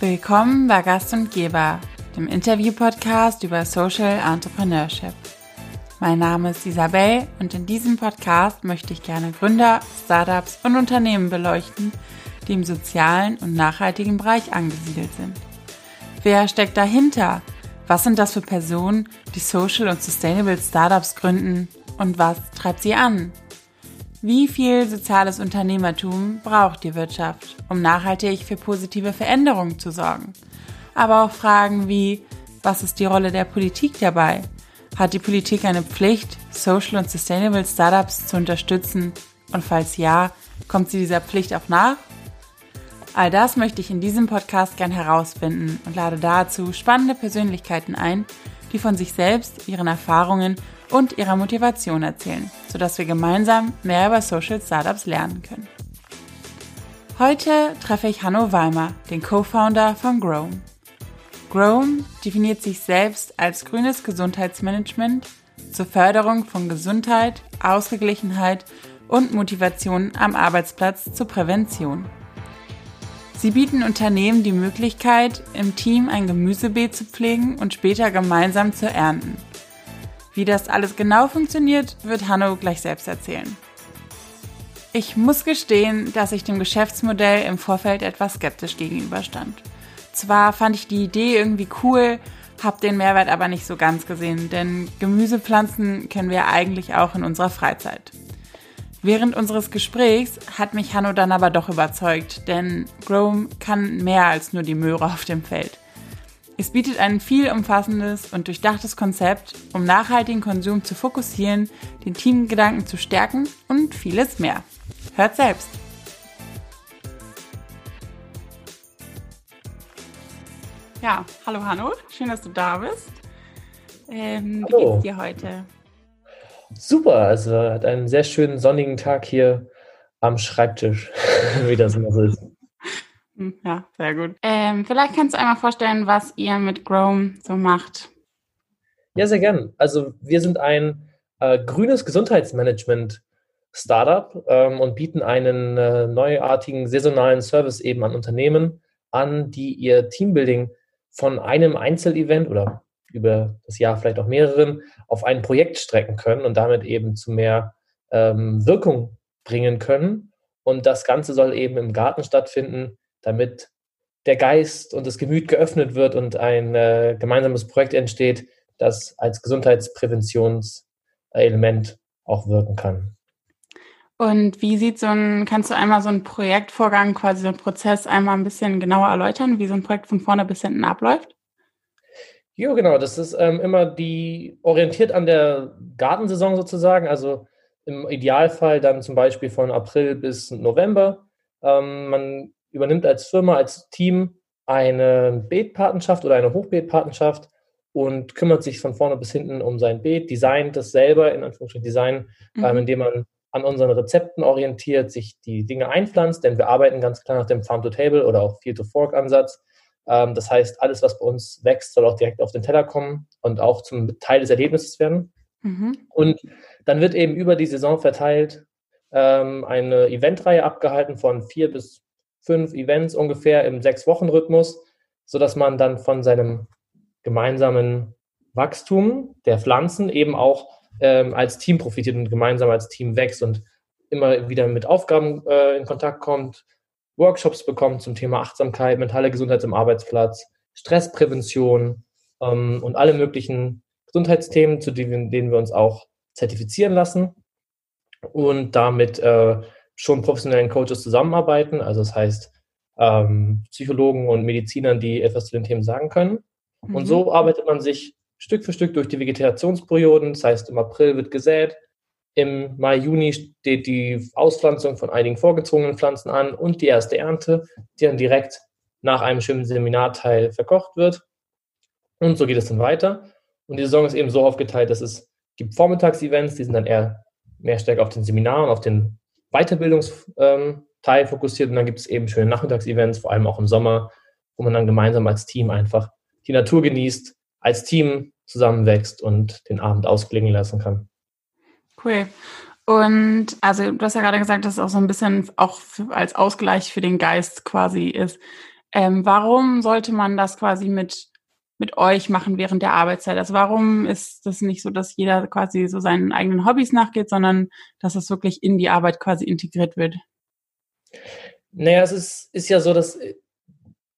Willkommen bei Gast und Geber, dem Interview-Podcast über Social Entrepreneurship. Mein Name ist Isabel und in diesem Podcast möchte ich gerne Gründer, Startups und Unternehmen beleuchten, die im sozialen und nachhaltigen Bereich angesiedelt sind. Wer steckt dahinter? Was sind das für Personen, die Social und Sustainable Startups gründen und was treibt sie an? Wie viel soziales Unternehmertum braucht die Wirtschaft, um nachhaltig für positive Veränderungen zu sorgen? Aber auch Fragen wie, was ist die Rolle der Politik dabei? Hat die Politik eine Pflicht, Social und Sustainable Startups zu unterstützen? Und falls ja, kommt sie dieser Pflicht auch nach? All das möchte ich in diesem Podcast gern herausfinden und lade dazu spannende Persönlichkeiten ein, die von sich selbst, ihren Erfahrungen und ihrer Motivation erzählen, sodass wir gemeinsam mehr über Social Startups lernen können. Heute treffe ich Hanno Weimer, den Co-Founder von Grown. Grown definiert sich selbst als grünes Gesundheitsmanagement zur Förderung von Gesundheit, Ausgeglichenheit und Motivation am Arbeitsplatz zur Prävention. Sie bieten Unternehmen die Möglichkeit, im Team ein Gemüsebeet zu pflegen und später gemeinsam zu ernten. Wie das alles genau funktioniert, wird Hanno gleich selbst erzählen. Ich muss gestehen, dass ich dem Geschäftsmodell im Vorfeld etwas skeptisch gegenüberstand. Zwar fand ich die Idee irgendwie cool, hab den Mehrwert aber nicht so ganz gesehen, denn Gemüsepflanzen kennen wir eigentlich auch in unserer Freizeit. Während unseres Gesprächs hat mich Hanno dann aber doch überzeugt, denn Grome kann mehr als nur die Möhre auf dem Feld. Es bietet ein viel umfassendes und durchdachtes Konzept, um nachhaltigen Konsum zu fokussieren, den Teamgedanken zu stärken und vieles mehr. Hört selbst! Ja, hallo Hanno, schön, dass du da bist. Ähm, wie geht's dir heute? Super, also hat einen sehr schönen sonnigen Tag hier am Schreibtisch, wie das immer so ist. Hm, ja, sehr gut. Ähm, vielleicht kannst du einmal vorstellen, was ihr mit Chrome so macht. Ja, sehr gern. Also wir sind ein äh, grünes Gesundheitsmanagement-Startup ähm, und bieten einen äh, neuartigen saisonalen Service eben an Unternehmen an, die ihr Teambuilding von einem Einzelevent oder über das Jahr vielleicht auch mehreren auf ein Projekt strecken können und damit eben zu mehr ähm, Wirkung bringen können. Und das Ganze soll eben im Garten stattfinden, damit der Geist und das Gemüt geöffnet wird und ein äh, gemeinsames Projekt entsteht, das als Gesundheitspräventionselement auch wirken kann. Und wie sieht so ein, kannst du einmal so einen Projektvorgang, quasi so einen Prozess einmal ein bisschen genauer erläutern, wie so ein Projekt von vorne bis hinten abläuft? Ja, genau. Das ist ähm, immer die orientiert an der Gartensaison sozusagen. Also im Idealfall dann zum Beispiel von April bis November. Ähm, man übernimmt als Firma, als Team eine Beetpatenschaft oder eine Hochbeetpatenschaft und kümmert sich von vorne bis hinten um sein Beet, designt das selber, in Anführungsstrichen Design, mhm. ähm, indem man an unseren Rezepten orientiert, sich die Dinge einpflanzt, denn wir arbeiten ganz klar nach dem Farm-to-Table oder auch Field-to-Fork-Ansatz. Ähm, das heißt, alles, was bei uns wächst, soll auch direkt auf den Teller kommen und auch zum Teil des Erlebnisses werden. Mhm. Und dann wird eben über die Saison verteilt ähm, eine Eventreihe abgehalten von vier bis fünf Events ungefähr im Sechs-Wochen-Rhythmus, sodass man dann von seinem gemeinsamen Wachstum der Pflanzen eben auch ähm, als Team profitiert und gemeinsam als Team wächst und immer wieder mit Aufgaben äh, in Kontakt kommt, Workshops bekommt zum Thema Achtsamkeit, mentale Gesundheit im Arbeitsplatz, Stressprävention ähm, und alle möglichen Gesundheitsthemen, zu denen, denen wir uns auch zertifizieren lassen. Und damit äh, schon professionellen Coaches zusammenarbeiten. Also das heißt ähm, Psychologen und Medizinern, die etwas zu den Themen sagen können. Mhm. Und so arbeitet man sich Stück für Stück durch die Vegetationsperioden. Das heißt, im April wird gesät, im Mai, Juni steht die Auspflanzung von einigen vorgezogenen Pflanzen an und die erste Ernte, die dann direkt nach einem schönen Seminarteil verkocht wird. Und so geht es dann weiter. Und die Saison ist eben so aufgeteilt, dass es gibt Vormittagsevents, die sind dann eher mehr stärker auf den Seminaren, auf den Weiterbildungsteil ähm, fokussiert und dann gibt es eben schöne Nachmittagsevents, vor allem auch im Sommer, wo man dann gemeinsam als Team einfach die Natur genießt, als Team zusammenwächst und den Abend ausklingen lassen kann. Cool. Und also du hast ja gerade gesagt, dass es auch so ein bisschen auch als Ausgleich für den Geist quasi ist. Ähm, warum sollte man das quasi mit, mit euch machen während der Arbeitszeit? Also warum ist das nicht so, dass jeder quasi so seinen eigenen Hobbys nachgeht, sondern dass es wirklich in die Arbeit quasi integriert wird? Naja, es ist, ist ja so, dass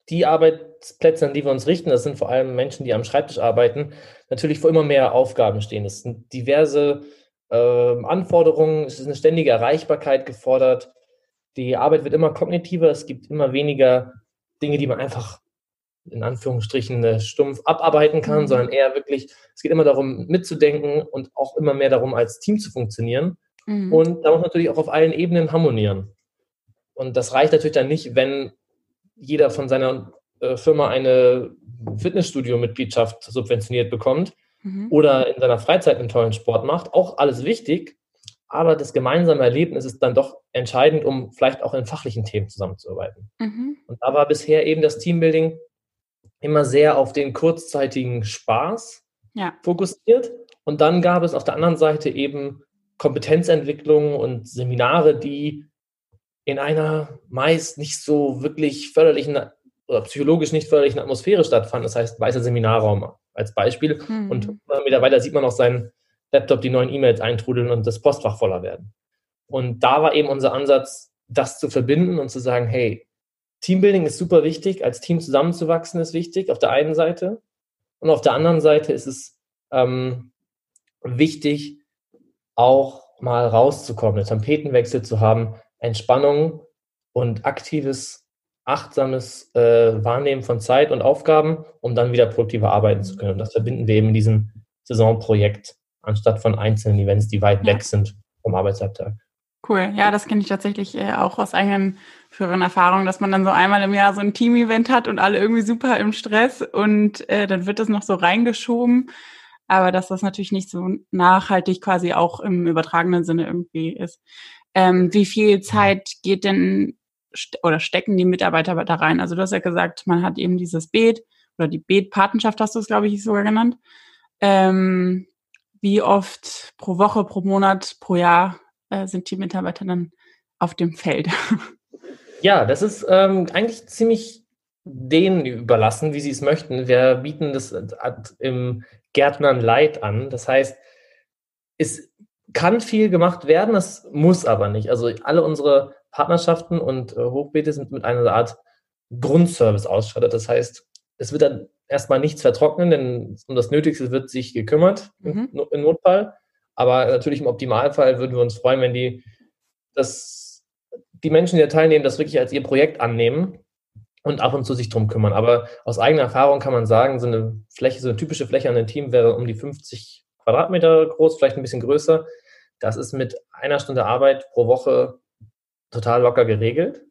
die Arbeitsplätze, an die wir uns richten, das sind vor allem Menschen, die am Schreibtisch arbeiten, natürlich vor immer mehr Aufgaben stehen. Es sind diverse äh, Anforderungen, es ist eine ständige Erreichbarkeit gefordert. Die Arbeit wird immer kognitiver, es gibt immer weniger Dinge, die man einfach in Anführungsstrichen äh, stumpf abarbeiten kann, mhm. sondern eher wirklich, es geht immer darum, mitzudenken und auch immer mehr darum, als Team zu funktionieren. Mhm. Und da muss man natürlich auch auf allen Ebenen harmonieren. Und das reicht natürlich dann nicht, wenn jeder von seiner äh, Firma eine Fitnessstudio-Mitgliedschaft subventioniert bekommt mhm. oder in seiner Freizeit einen tollen Sport macht. Auch alles wichtig, aber das gemeinsame Erlebnis ist dann doch entscheidend, um vielleicht auch in fachlichen Themen zusammenzuarbeiten. Mhm. Und da war bisher eben das Teambuilding immer sehr auf den kurzzeitigen Spaß ja. fokussiert. Und dann gab es auf der anderen Seite eben Kompetenzentwicklung und Seminare, die in einer meist nicht so wirklich förderlichen oder psychologisch nicht förderlichen Atmosphäre stattfanden. Das heißt, weißer Seminarraum als Beispiel. Mhm. Und mittlerweile sieht man auf seinen Laptop die neuen E-Mails eintrudeln und das Postfach voller werden. Und da war eben unser Ansatz, das zu verbinden und zu sagen, hey, Teambuilding ist super wichtig, als Team zusammenzuwachsen ist wichtig, auf der einen Seite. Und auf der anderen Seite ist es ähm, wichtig, auch mal rauszukommen, einen Tampetenwechsel zu haben, Entspannung und aktives, achtsames äh, Wahrnehmen von Zeit und Aufgaben, um dann wieder produktiver arbeiten zu können. Und das verbinden wir eben in diesem Saisonprojekt, anstatt von einzelnen Events, die weit ja. weg sind vom Arbeitsalltag. Cool, ja, das kenne ich tatsächlich äh, auch aus eigenen früheren Erfahrungen, dass man dann so einmal im Jahr so ein Team-Event hat und alle irgendwie super im Stress und äh, dann wird das noch so reingeschoben, aber dass das natürlich nicht so nachhaltig quasi auch im übertragenen Sinne irgendwie ist. Ähm, wie viel Zeit geht denn oder stecken die Mitarbeiter da rein? Also du hast ja gesagt, man hat eben dieses Beet oder die Beetpatenschaft hast du es, glaube ich, sogar genannt. Ähm, wie oft pro Woche, pro Monat, pro Jahr äh, sind die Mitarbeiter dann auf dem Feld? Ja, das ist ähm, eigentlich ziemlich denen überlassen, wie sie es möchten. Wir bieten das im Gärtnern Light an. Das heißt, es kann viel gemacht werden, es muss aber nicht. Also alle unsere Partnerschaften und äh, Hochbeete sind mit einer Art Grundservice ausgestattet. Das heißt, es wird dann erstmal nichts vertrocknen, denn um das Nötigste wird sich gekümmert mhm. im Notfall. Aber natürlich im Optimalfall würden wir uns freuen, wenn die, das, die Menschen, die da teilnehmen, das wirklich als ihr Projekt annehmen und ab und zu sich drum kümmern. Aber aus eigener Erfahrung kann man sagen, so eine Fläche, so eine typische Fläche an einem Team wäre um die 50 Quadratmeter groß, vielleicht ein bisschen größer. Das ist mit einer Stunde Arbeit pro Woche total locker geregelt.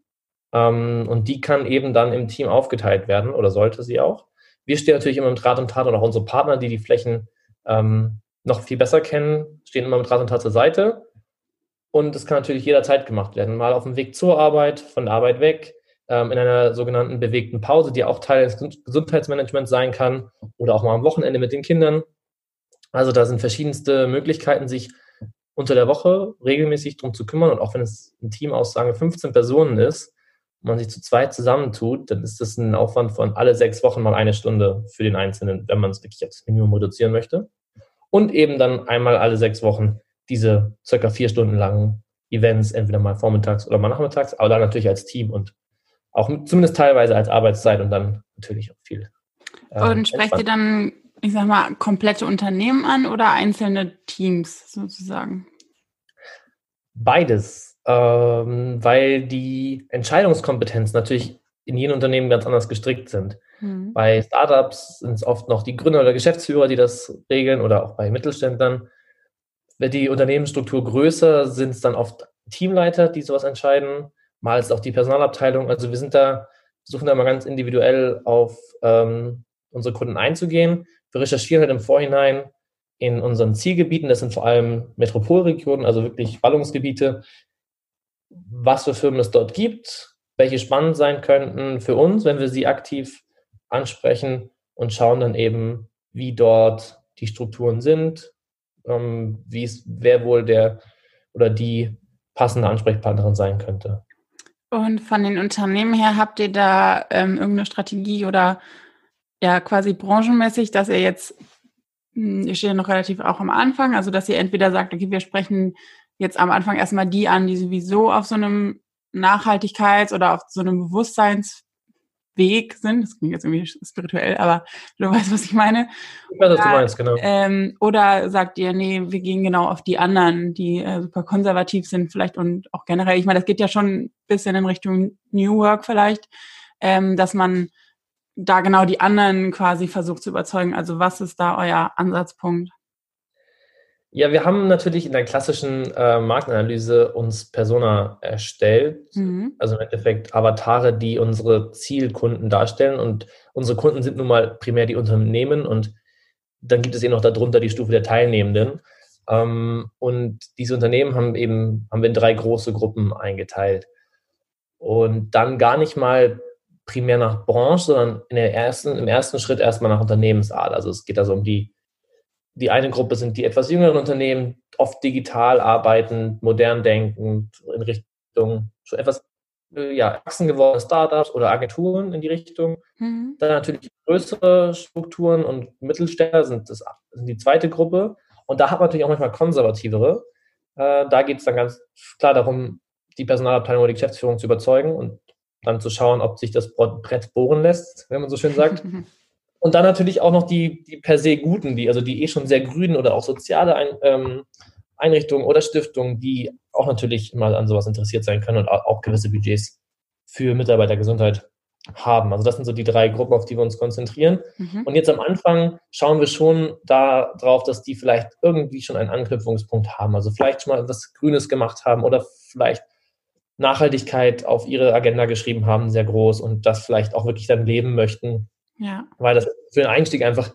Ähm, und die kann eben dann im Team aufgeteilt werden oder sollte sie auch. Wir stehen natürlich immer mit Rat und Tat und auch unsere Partner, die die Flächen ähm, noch viel besser kennen, stehen immer mit Rat und Tat zur Seite. Und es kann natürlich jederzeit gemacht werden. Mal auf dem Weg zur Arbeit, von der Arbeit weg, ähm, in einer sogenannten bewegten Pause, die auch Teil des Gesundheitsmanagements sein kann oder auch mal am Wochenende mit den Kindern. Also da sind verschiedenste Möglichkeiten, sich unter der Woche regelmäßig darum zu kümmern. Und auch wenn es ein Team aus, sagen wir, 15 Personen ist, und man sich zu zweit zusammentut, dann ist das ein Aufwand von alle sechs Wochen mal eine Stunde für den Einzelnen, wenn man es wirklich aufs Minimum reduzieren möchte. Und eben dann einmal alle sechs Wochen diese circa vier Stunden langen Events, entweder mal vormittags oder mal nachmittags, aber dann natürlich als Team und auch zumindest teilweise als Arbeitszeit und dann natürlich auch viel. Äh, und sprecht ihr dann ich sag mal, komplette Unternehmen an oder einzelne Teams sozusagen? Beides, ähm, weil die Entscheidungskompetenzen natürlich in jedem Unternehmen ganz anders gestrickt sind. Mhm. Bei Startups sind es oft noch die Gründer oder Geschäftsführer, die das regeln oder auch bei Mittelständlern. Wird die Unternehmensstruktur größer, sind es dann oft Teamleiter, die sowas entscheiden. Mal ist auch die Personalabteilung. Also wir sind da, versuchen da mal ganz individuell auf ähm, unsere Kunden einzugehen. Wir recherchieren halt im Vorhinein in unseren Zielgebieten, das sind vor allem Metropolregionen, also wirklich Ballungsgebiete, was für Firmen es dort gibt, welche spannend sein könnten für uns, wenn wir sie aktiv ansprechen und schauen dann eben, wie dort die Strukturen sind, ähm, wie es, wer wohl der oder die passende Ansprechpartnerin sein könnte. Und von den Unternehmen her habt ihr da ähm, irgendeine Strategie oder ja quasi branchenmäßig, dass ihr jetzt, hm, ihr steht ja noch relativ auch am Anfang, also dass ihr entweder sagt, okay, wir sprechen jetzt am Anfang erstmal die an, die sowieso auf so einem Nachhaltigkeits- oder auf so einem Bewusstseinsweg sind. Das klingt jetzt irgendwie spirituell, aber du weißt, was ich meine. Ich weiß, was du meinst, genau. Ähm, oder sagt ihr, nee, wir gehen genau auf die anderen, die äh, super konservativ sind vielleicht und auch generell, ich meine, das geht ja schon ein bisschen in Richtung New Work vielleicht, ähm, dass man da genau die anderen quasi versucht zu überzeugen. Also was ist da euer Ansatzpunkt? Ja, wir haben natürlich in der klassischen äh, Marktanalyse uns Persona erstellt, mhm. also im Endeffekt Avatare, die unsere Zielkunden darstellen. Und unsere Kunden sind nun mal primär die Unternehmen und dann gibt es eben noch darunter die Stufe der Teilnehmenden. Ähm, und diese Unternehmen haben eben, haben wir in drei große Gruppen eingeteilt. Und dann gar nicht mal primär nach Branche, sondern in der ersten, im ersten Schritt erstmal nach Unternehmensart. Also es geht also um die die eine Gruppe sind die etwas jüngeren Unternehmen, oft digital arbeitend, modern denkend, in Richtung schon etwas äh, ja, erwachsen gewordene Startups oder Agenturen in die Richtung. Mhm. Dann natürlich größere Strukturen und Mittelständler sind, das, sind die zweite Gruppe. Und da hat man natürlich auch manchmal konservativere. Äh, da geht es dann ganz klar darum, die Personalabteilung oder die Geschäftsführung zu überzeugen und dann zu schauen, ob sich das Brett bohren lässt, wenn man so schön sagt. Und dann natürlich auch noch die, die per se guten, die, also die eh schon sehr grünen oder auch soziale Ein, ähm, Einrichtungen oder Stiftungen, die auch natürlich immer an sowas interessiert sein können und auch gewisse Budgets für Mitarbeitergesundheit haben. Also das sind so die drei Gruppen, auf die wir uns konzentrieren. Mhm. Und jetzt am Anfang schauen wir schon darauf, dass die vielleicht irgendwie schon einen Anknüpfungspunkt haben. Also vielleicht schon mal was Grünes gemacht haben oder vielleicht Nachhaltigkeit auf ihre Agenda geschrieben haben, sehr groß und das vielleicht auch wirklich dann leben möchten ja. Weil das für den Einstieg einfach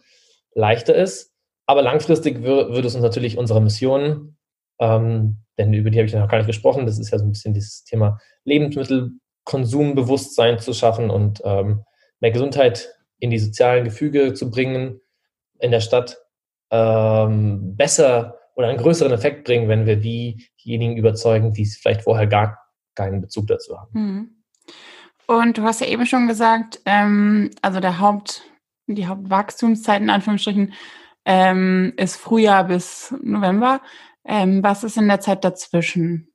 leichter ist. Aber langfristig würde es uns natürlich unsere Mission, ähm, denn über die habe ich noch gar nicht gesprochen, das ist ja so ein bisschen dieses Thema Lebensmittelkonsumbewusstsein zu schaffen und ähm, mehr Gesundheit in die sozialen Gefüge zu bringen in der Stadt, ähm, besser oder einen größeren Effekt bringen, wenn wir diejenigen überzeugen, die vielleicht vorher gar keinen Bezug dazu haben. Mhm. Und du hast ja eben schon gesagt, ähm, also der Haupt, die Hauptwachstumszeit in Anführungsstrichen ähm, ist Frühjahr bis November. Ähm, was ist in der Zeit dazwischen?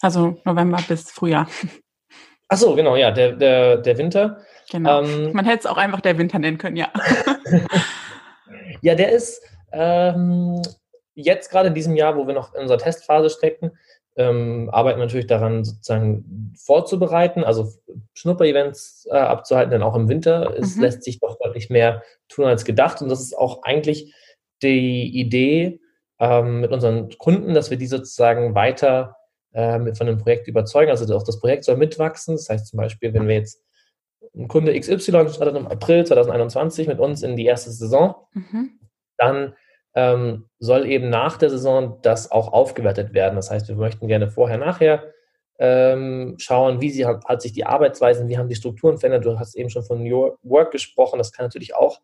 Also November bis Frühjahr. Ach so, genau, ja, der, der, der Winter. Genau. Ähm, Man hätte es auch einfach der Winter nennen können, ja. ja, der ist ähm, jetzt gerade in diesem Jahr, wo wir noch in unserer Testphase stecken, ähm, arbeiten natürlich daran, sozusagen vorzubereiten, also Schnupper-Events äh, abzuhalten, denn auch im Winter es mhm. lässt sich doch deutlich mehr tun als gedacht. Und das ist auch eigentlich die Idee ähm, mit unseren Kunden, dass wir die sozusagen weiter äh, von dem Projekt überzeugen. Also auch das Projekt soll mitwachsen. Das heißt zum Beispiel, wenn wir jetzt ein Kunde XY startet im April 2021 mit uns in die erste Saison, mhm. dann ähm, soll eben nach der Saison das auch aufgewertet werden. Das heißt, wir möchten gerne vorher, nachher ähm, schauen, wie sie, hat, sich die Arbeitsweisen, wie haben die Strukturen verändert. Du hast eben schon von New Work gesprochen, das kann natürlich auch.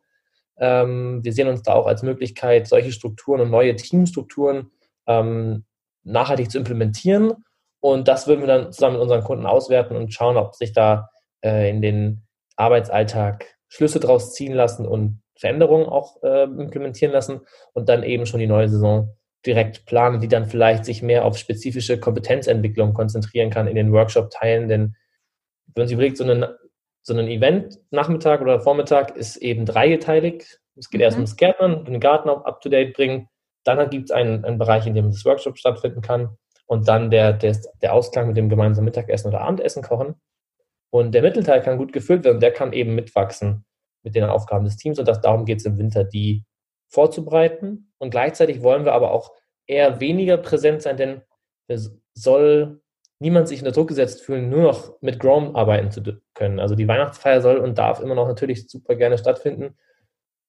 Ähm, wir sehen uns da auch als Möglichkeit, solche Strukturen und neue Teamstrukturen ähm, nachhaltig zu implementieren. Und das würden wir dann zusammen mit unseren Kunden auswerten und schauen, ob sich da äh, in den Arbeitsalltag Schlüsse draus ziehen lassen und Veränderungen auch äh, implementieren lassen und dann eben schon die neue Saison direkt planen, die dann vielleicht sich mehr auf spezifische Kompetenzentwicklung konzentrieren kann in den Workshop-Teilen. Denn wenn man sich überlegt, so, einen, so ein Event Nachmittag oder Vormittag ist eben dreigeteilig. Es geht mhm. erst ums Gärtnern, den Garten auch up-to-date bringen. Dann gibt es einen, einen Bereich, in dem das Workshop stattfinden kann. Und dann der, der, der Ausklang mit dem gemeinsamen Mittagessen oder Abendessen kochen. Und der Mittelteil kann gut gefüllt werden. Der kann eben mitwachsen mit den Aufgaben des Teams. Und das, darum geht es im Winter, die vorzubereiten. Und gleichzeitig wollen wir aber auch eher weniger präsent sein, denn es soll niemand sich unter Druck gesetzt fühlen, nur noch mit Grom arbeiten zu können. Also die Weihnachtsfeier soll und darf immer noch natürlich super gerne stattfinden.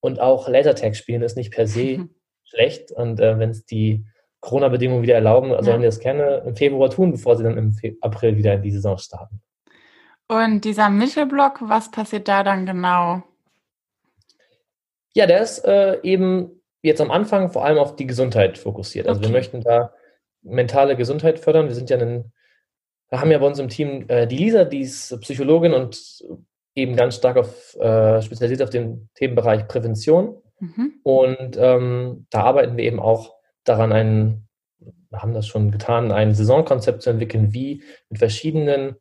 Und auch Lasertag spielen ist nicht per se mhm. schlecht. Und äh, wenn es die Corona-Bedingungen wieder erlauben, ja. sollen die das gerne im Februar tun, bevor sie dann im Fe April wieder in die Saison starten. Und dieser Mittelblock, was passiert da dann genau? Ja, der ist äh, eben jetzt am Anfang vor allem auf die Gesundheit fokussiert. Also okay. wir möchten da mentale Gesundheit fördern. Wir sind ja ein wir haben ja bei uns im Team äh, die Lisa, die ist Psychologin und eben ganz stark auf, äh, spezialisiert auf den Themenbereich Prävention. Mhm. Und ähm, da arbeiten wir eben auch daran, einen, wir haben das schon getan, ein Saisonkonzept zu entwickeln, wie mit verschiedenen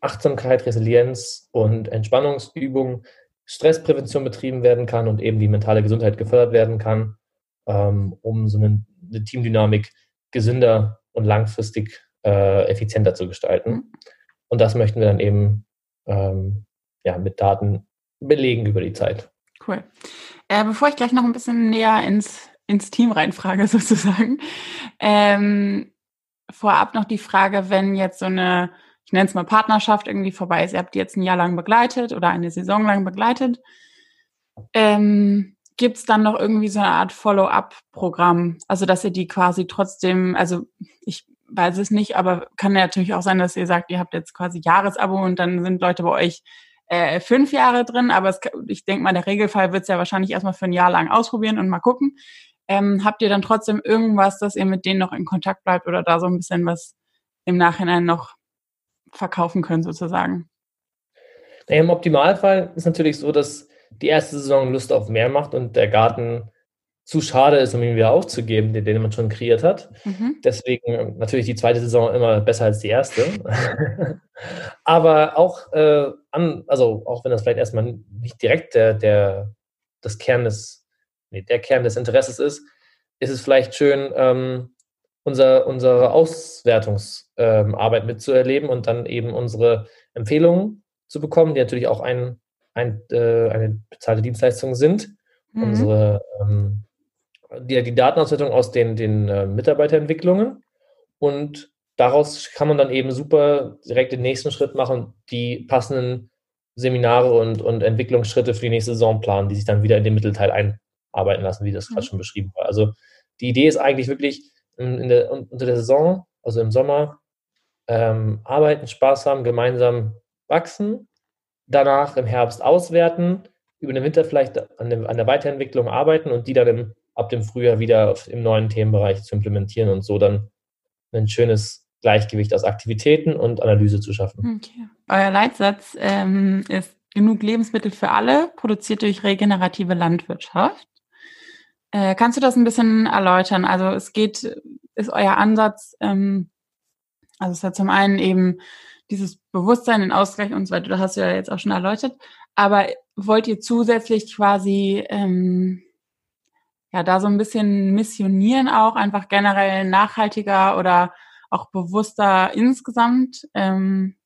Achtsamkeit, Resilienz und Entspannungsübungen Stressprävention betrieben werden kann und eben die mentale Gesundheit gefördert werden kann, ähm, um so eine, eine, Teamdynamik gesünder und langfristig äh, effizienter zu gestalten. Mhm. Und das möchten wir dann eben ähm, ja, mit Daten belegen über die Zeit. Cool. Äh, bevor ich gleich noch ein bisschen näher ins, ins Team reinfrage, sozusagen, ähm, vorab noch die Frage, wenn jetzt so eine, ich nenne es mal Partnerschaft irgendwie vorbei ist, ihr habt die jetzt ein Jahr lang begleitet oder eine Saison lang begleitet, ähm, gibt es dann noch irgendwie so eine Art Follow-up-Programm? Also, dass ihr die quasi trotzdem, also ich weiß es nicht, aber kann natürlich auch sein, dass ihr sagt, ihr habt jetzt quasi Jahresabo und dann sind Leute bei euch äh, fünf Jahre drin, aber es, ich denke mal, der Regelfall wird es ja wahrscheinlich erstmal für ein Jahr lang ausprobieren und mal gucken. Ähm, habt ihr dann trotzdem irgendwas, dass ihr mit denen noch in Kontakt bleibt oder da so ein bisschen was im Nachhinein noch verkaufen könnt, sozusagen? Im Optimalfall ist natürlich so, dass die erste Saison Lust auf mehr macht und der Garten zu schade ist, um ihn wieder aufzugeben, den, den man schon kreiert hat. Mhm. Deswegen natürlich die zweite Saison immer besser als die erste. Aber auch, äh, an, also auch wenn das vielleicht erstmal nicht direkt der, der, das Kern des, nee, der Kern des Interesses ist, ist es vielleicht schön, ähm, unser, unsere Auswertungsarbeit ähm, mitzuerleben und dann eben unsere Empfehlungen zu bekommen, die natürlich auch ein, ein, äh, eine bezahlte Dienstleistung sind. Mhm. Unsere ähm, die, die Datenauswertung aus den, den äh, Mitarbeiterentwicklungen und daraus kann man dann eben super direkt den nächsten Schritt machen, die passenden Seminare und, und Entwicklungsschritte für die nächste Saison planen, die sich dann wieder in den Mittelteil einarbeiten lassen, wie das mhm. gerade schon beschrieben war. Also die Idee ist eigentlich wirklich in, der, unter der Saison, also im Sommer, ähm, arbeiten, Spaß haben, gemeinsam wachsen, danach im Herbst auswerten, über den Winter vielleicht an, dem, an der Weiterentwicklung arbeiten und die dann im ab dem Frühjahr wieder im neuen Themenbereich zu implementieren und so dann ein schönes Gleichgewicht aus Aktivitäten und Analyse zu schaffen. Okay. Euer Leitsatz ähm, ist genug Lebensmittel für alle, produziert durch regenerative Landwirtschaft. Äh, kannst du das ein bisschen erläutern? Also es geht, ist euer Ansatz, ähm, also es ist ja zum einen eben dieses Bewusstsein, den Ausgleich und so weiter, das hast du ja jetzt auch schon erläutert, aber wollt ihr zusätzlich quasi ähm, ja da so ein bisschen missionieren auch, einfach generell nachhaltiger oder auch bewusster insgesamt ähm,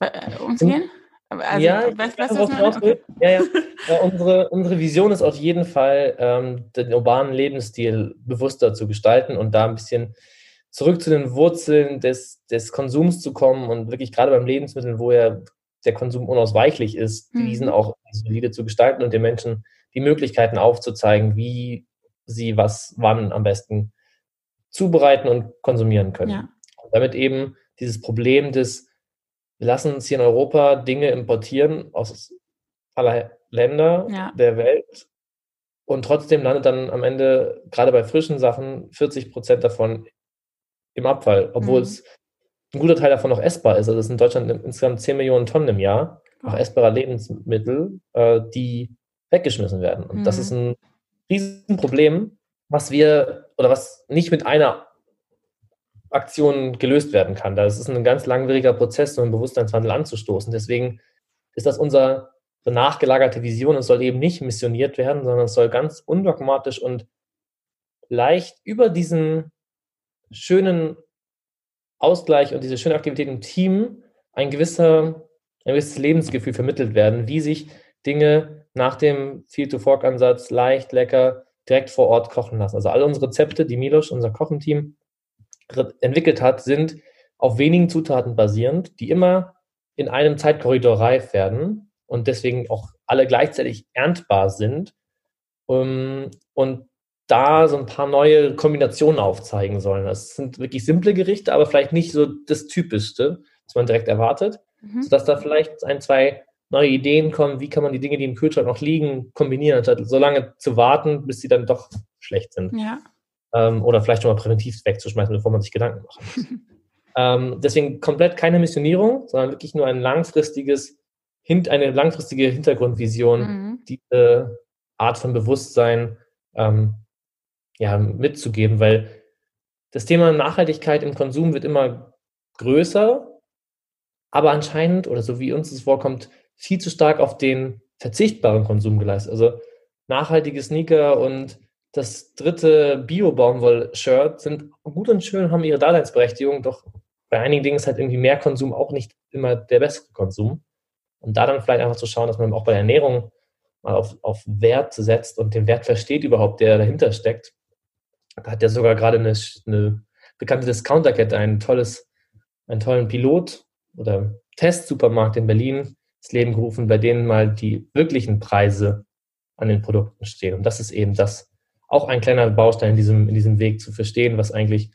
äh, umzugehen? Also, ja, weißt, weißt du, was okay. ja, ja. ja, unsere, unsere Vision ist auf jeden Fall, ähm, den urbanen Lebensstil bewusster zu gestalten und da ein bisschen zurück zu den Wurzeln des, des Konsums zu kommen und wirklich gerade beim Lebensmittel, wo ja der Konsum unausweichlich ist, mhm. diesen auch solide zu gestalten und den Menschen die Möglichkeiten aufzuzeigen, wie sie was wann am besten zubereiten und konsumieren können. Ja. damit eben dieses Problem des, wir lassen uns hier in Europa Dinge importieren aus aller Länder ja. der Welt und trotzdem landet dann am Ende gerade bei frischen Sachen 40 Prozent davon im Abfall, obwohl mhm. es ein guter Teil davon noch essbar ist. Also es sind in Deutschland insgesamt 10 Millionen Tonnen im Jahr, auch essbarer Lebensmittel, äh, die weggeschmissen werden. Und mhm. das ist ein Riesenproblem, was wir oder was nicht mit einer Aktion gelöst werden kann. Das ist ein ganz langwieriger Prozess, so einen Bewusstseinswandel anzustoßen. Deswegen ist das unsere nachgelagerte Vision. Es soll eben nicht missioniert werden, sondern es soll ganz undogmatisch und leicht über diesen schönen Ausgleich und diese schöne Aktivität im Team ein gewisser, ein gewisses Lebensgefühl vermittelt werden, wie sich Dinge nach dem Field-to-Fork-Ansatz leicht, lecker, direkt vor Ort kochen lassen. Also alle unsere Rezepte, die Milos, unser Kochenteam, entwickelt hat, sind auf wenigen Zutaten basierend, die immer in einem Zeitkorridor reif werden und deswegen auch alle gleichzeitig erntbar sind um, und da so ein paar neue Kombinationen aufzeigen sollen. Das sind wirklich simple Gerichte, aber vielleicht nicht so das Typischste, was man direkt erwartet, mhm. sodass da vielleicht ein, zwei neue Ideen kommen, wie kann man die Dinge, die im Kühlschrank noch liegen, kombinieren, anstatt so lange zu warten, bis sie dann doch schlecht sind. Ja. Ähm, oder vielleicht schon mal präventiv wegzuschmeißen, bevor man sich Gedanken macht. Ähm, deswegen komplett keine Missionierung, sondern wirklich nur ein langfristiges, eine langfristige Hintergrundvision, mhm. diese Art von Bewusstsein ähm, ja, mitzugeben, weil das Thema Nachhaltigkeit im Konsum wird immer größer, aber anscheinend, oder so wie uns es vorkommt, viel zu stark auf den verzichtbaren Konsum geleistet. Also nachhaltige Sneaker und das dritte Bio-Baumwoll-Shirt sind gut und schön, haben ihre Daseinsberechtigung, doch bei einigen Dingen ist halt irgendwie mehr Konsum auch nicht immer der bessere Konsum. Und da dann vielleicht einfach zu schauen, dass man auch bei der Ernährung mal auf, auf Wert setzt und den Wert versteht überhaupt, der dahinter steckt. Da hat ja sogar gerade eine, eine bekannte Discounterkette ein einen tollen Pilot oder Testsupermarkt in Berlin ins Leben gerufen, bei denen mal die wirklichen Preise an den Produkten stehen. Und das ist eben das, auch ein kleiner Baustein in diesem, in diesem Weg zu verstehen, was eigentlich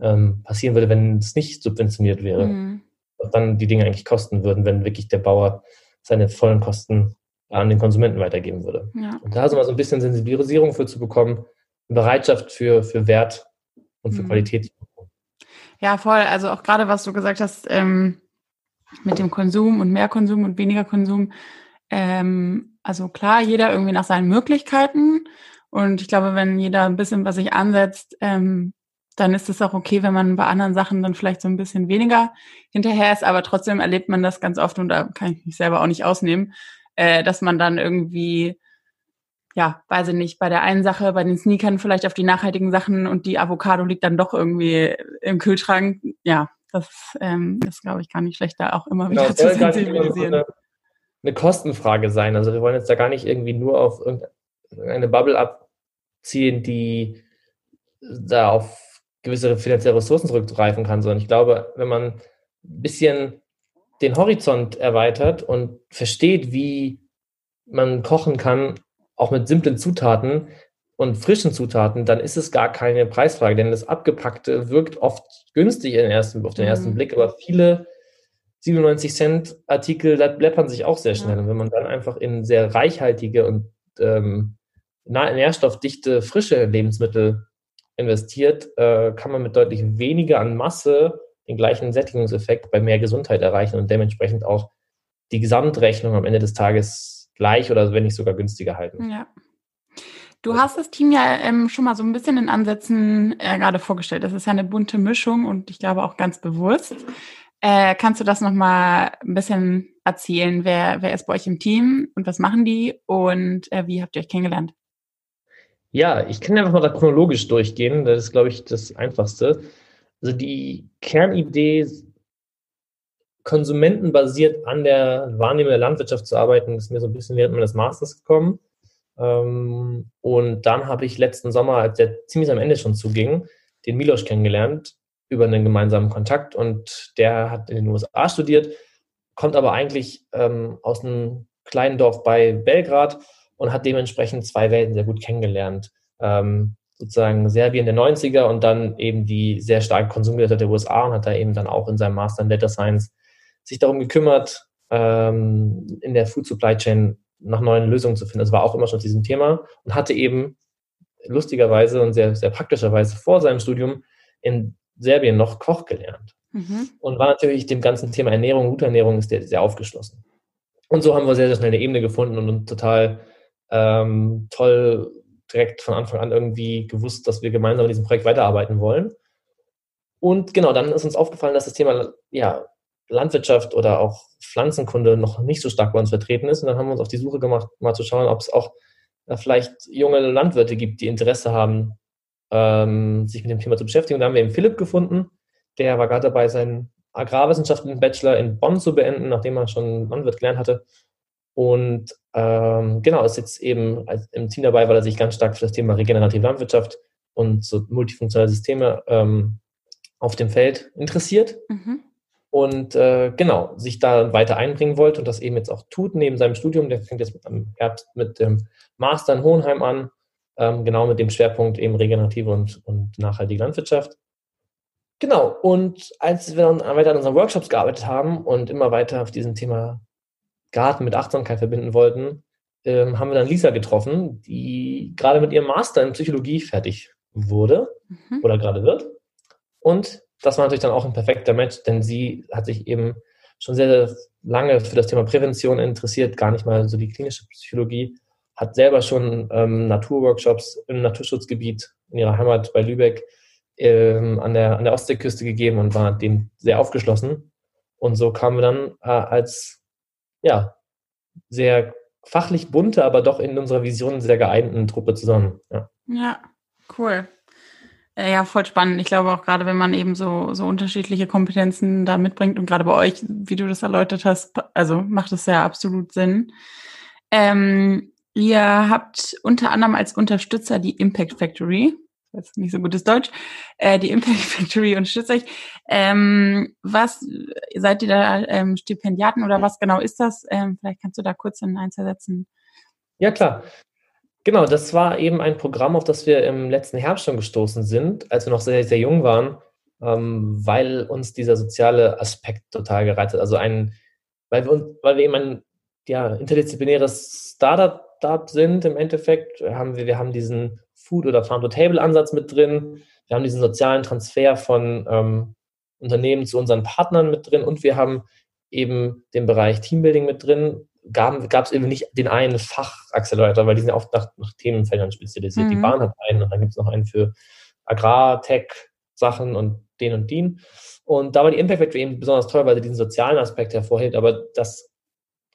ähm, passieren würde, wenn es nicht subventioniert wäre. Mhm. Was dann die Dinge eigentlich kosten würden, wenn wirklich der Bauer seine vollen Kosten an den Konsumenten weitergeben würde. Ja. Und da so mal so ein bisschen Sensibilisierung für zu bekommen, Bereitschaft für, für Wert und für mhm. Qualität. Ja, voll. Also auch gerade, was du gesagt hast, ähm, mit dem Konsum und mehr Konsum und weniger Konsum. Ähm, also klar, jeder irgendwie nach seinen Möglichkeiten. Und ich glaube, wenn jeder ein bisschen was sich ansetzt, ähm, dann ist es auch okay, wenn man bei anderen Sachen dann vielleicht so ein bisschen weniger hinterher ist. Aber trotzdem erlebt man das ganz oft und da kann ich mich selber auch nicht ausnehmen, äh, dass man dann irgendwie ja, weiß ich nicht, bei der einen Sache, bei den Sneakern vielleicht auf die nachhaltigen Sachen und die Avocado liegt dann doch irgendwie im Kühlschrank. Ja, das ähm, ist, glaube ich, gar nicht schlecht, da auch immer genau, wieder zu sensibilisieren. Eine, eine Kostenfrage sein. Also wir wollen jetzt da gar nicht irgendwie nur auf irgendeine Bubble abziehen, die da auf gewisse finanzielle Ressourcen zurückgreifen kann, sondern ich glaube, wenn man ein bisschen den Horizont erweitert und versteht, wie man kochen kann, auch mit simplen Zutaten und frischen Zutaten, dann ist es gar keine Preisfrage, denn das Abgepackte wirkt oft günstig ersten, auf den ersten mhm. Blick, aber viele 97 Cent Artikel, da bläppern sich auch sehr schnell. Und wenn man dann einfach in sehr reichhaltige und ähm, nährstoffdichte, frische Lebensmittel investiert, äh, kann man mit deutlich weniger an Masse den gleichen Sättigungseffekt bei mehr Gesundheit erreichen und dementsprechend auch die Gesamtrechnung am Ende des Tages gleich oder wenn nicht sogar günstiger halten. Ja. Du hast das Team ja ähm, schon mal so ein bisschen in Ansätzen äh, gerade vorgestellt. Das ist ja eine bunte Mischung und ich glaube auch ganz bewusst. Äh, kannst du das nochmal ein bisschen erzählen? Wer, wer ist bei euch im Team und was machen die und äh, wie habt ihr euch kennengelernt? Ja, ich kann einfach mal da chronologisch durchgehen. Das ist, glaube ich, das Einfachste. Also die Kernidee konsumentenbasiert an der Wahrnehmung der Landwirtschaft zu arbeiten, ist mir so ein bisschen während meines Masters gekommen. Ähm, und dann habe ich letzten Sommer, als der ziemlich am Ende schon zuging, den Milosch kennengelernt über einen gemeinsamen Kontakt und der hat in den USA studiert, kommt aber eigentlich ähm, aus einem kleinen Dorf bei Belgrad und hat dementsprechend zwei Welten sehr gut kennengelernt. Ähm, sozusagen Serbien der 90er und dann eben die sehr starke Konsumgesellschaft der USA und hat da eben dann auch in seinem Master in Data Science sich darum gekümmert, ähm, in der Food Supply Chain nach neuen Lösungen zu finden. Das war auch immer schon diesem Thema und hatte eben lustigerweise und sehr, sehr praktischerweise vor seinem Studium in Serbien noch Koch gelernt. Mhm. Und war natürlich dem ganzen Thema Ernährung, gute Ernährung ist sehr, sehr aufgeschlossen. Und so haben wir sehr, sehr schnell eine Ebene gefunden und, und total ähm, toll direkt von Anfang an irgendwie gewusst, dass wir gemeinsam an diesem Projekt weiterarbeiten wollen. Und genau, dann ist uns aufgefallen, dass das Thema ja, Landwirtschaft oder auch Pflanzenkunde noch nicht so stark bei uns vertreten ist. Und dann haben wir uns auf die Suche gemacht, mal zu schauen, ob es auch äh, vielleicht junge Landwirte gibt, die Interesse haben, ähm, sich mit dem Thema zu beschäftigen. Und da haben wir eben Philipp gefunden, der war gerade dabei, seinen Agrarwissenschaften Bachelor in Bonn zu beenden, nachdem er schon Landwirt gelernt hatte. Und ähm, genau, ist jetzt eben im Team dabei, weil er sich ganz stark für das Thema regenerative Landwirtschaft und so multifunktionale Systeme ähm, auf dem Feld interessiert. Mhm und äh, genau, sich da weiter einbringen wollte und das eben jetzt auch tut neben seinem Studium. Der fängt jetzt im Herbst mit dem Master in Hohenheim an, ähm, genau mit dem Schwerpunkt eben regenerative und, und nachhaltige Landwirtschaft. Genau, und als wir dann weiter an unseren Workshops gearbeitet haben und immer weiter auf diesem Thema Garten mit Achtsamkeit verbinden wollten, ähm, haben wir dann Lisa getroffen, die gerade mit ihrem Master in Psychologie fertig wurde mhm. oder gerade wird. Und das war natürlich dann auch ein perfekter Match, denn sie hat sich eben schon sehr, sehr lange für das Thema Prävention interessiert, gar nicht mal so die klinische Psychologie, hat selber schon ähm, Naturworkshops im Naturschutzgebiet in ihrer Heimat bei Lübeck ähm, an, der, an der Ostseeküste gegeben und war dem sehr aufgeschlossen. Und so kamen wir dann äh, als ja, sehr fachlich bunte, aber doch in unserer Vision sehr geeinten Truppe zusammen. Ja, ja cool. Äh, ja, voll spannend. Ich glaube auch gerade, wenn man eben so, so unterschiedliche Kompetenzen da mitbringt und gerade bei euch, wie du das erläutert hast, also macht es ja absolut Sinn. Ähm, ihr habt unter anderem als Unterstützer die Impact Factory. Das ist nicht so gutes Deutsch. Äh, die Impact Factory unterstützt euch. Ähm, was, seid ihr da ähm, Stipendiaten oder was genau ist das? Ähm, vielleicht kannst du da kurz in ein, zwei Sätzen. Ja, klar. Genau, das war eben ein Programm, auf das wir im letzten Herbst schon gestoßen sind, als wir noch sehr, sehr jung waren, ähm, weil uns dieser soziale Aspekt total gereizt hat. Also ein, weil wir, uns, weil wir eben ein ja, interdisziplinäres Startup sind im Endeffekt, haben wir, wir haben diesen Food- oder Farm-to-Table-Ansatz mit drin, wir haben diesen sozialen Transfer von ähm, Unternehmen zu unseren Partnern mit drin und wir haben eben den Bereich Teambuilding mit drin, gab es eben nicht den einen Fachaccelerator, weil die sind ja oft nach, nach Themenfeldern spezialisiert. Mhm. Die Bahn hat einen und dann gibt es noch einen für Agrar-Tech-Sachen und den und den. Und da war die Impact Factory eben besonders toll, weil sie diesen sozialen Aspekt hervorhebt, aber das,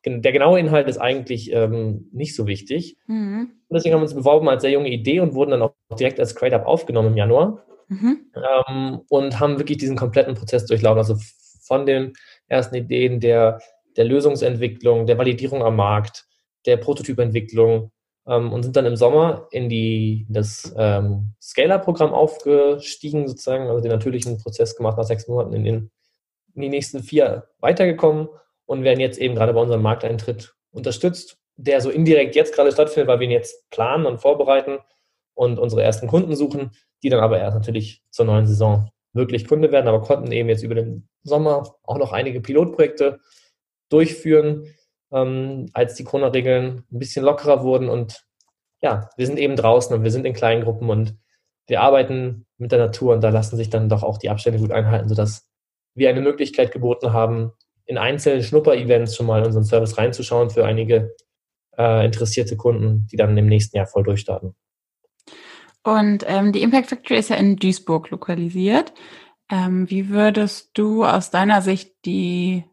der genaue Inhalt ist eigentlich ähm, nicht so wichtig. Mhm. Und deswegen haben wir uns beworben als sehr junge Idee und wurden dann auch direkt als Create-Up aufgenommen im Januar. Mhm. Ähm, und haben wirklich diesen kompletten Prozess durchlaufen. Also von den ersten Ideen der der Lösungsentwicklung, der Validierung am Markt, der Prototypentwicklung ähm, und sind dann im Sommer in, die, das ähm, Scaler-Programm aufgestiegen, sozusagen, also den natürlichen Prozess gemacht nach sechs Monaten in, den, in die nächsten vier weitergekommen und werden jetzt eben gerade bei unserem Markteintritt unterstützt, der so indirekt jetzt gerade stattfindet, weil wir ihn jetzt planen und vorbereiten und unsere ersten Kunden suchen, die dann aber erst natürlich zur neuen Saison wirklich Kunde werden, aber konnten eben jetzt über den Sommer auch noch einige Pilotprojekte durchführen, ähm, als die Corona-Regeln ein bisschen lockerer wurden. Und ja, wir sind eben draußen und wir sind in kleinen Gruppen und wir arbeiten mit der Natur und da lassen sich dann doch auch die Abstände gut einhalten, sodass wir eine Möglichkeit geboten haben, in einzelnen Schnupper-Events schon mal unseren Service reinzuschauen für einige äh, interessierte Kunden, die dann im nächsten Jahr voll durchstarten. Und ähm, die Impact Factory ist ja in Duisburg lokalisiert. Ähm, wie würdest du aus deiner Sicht die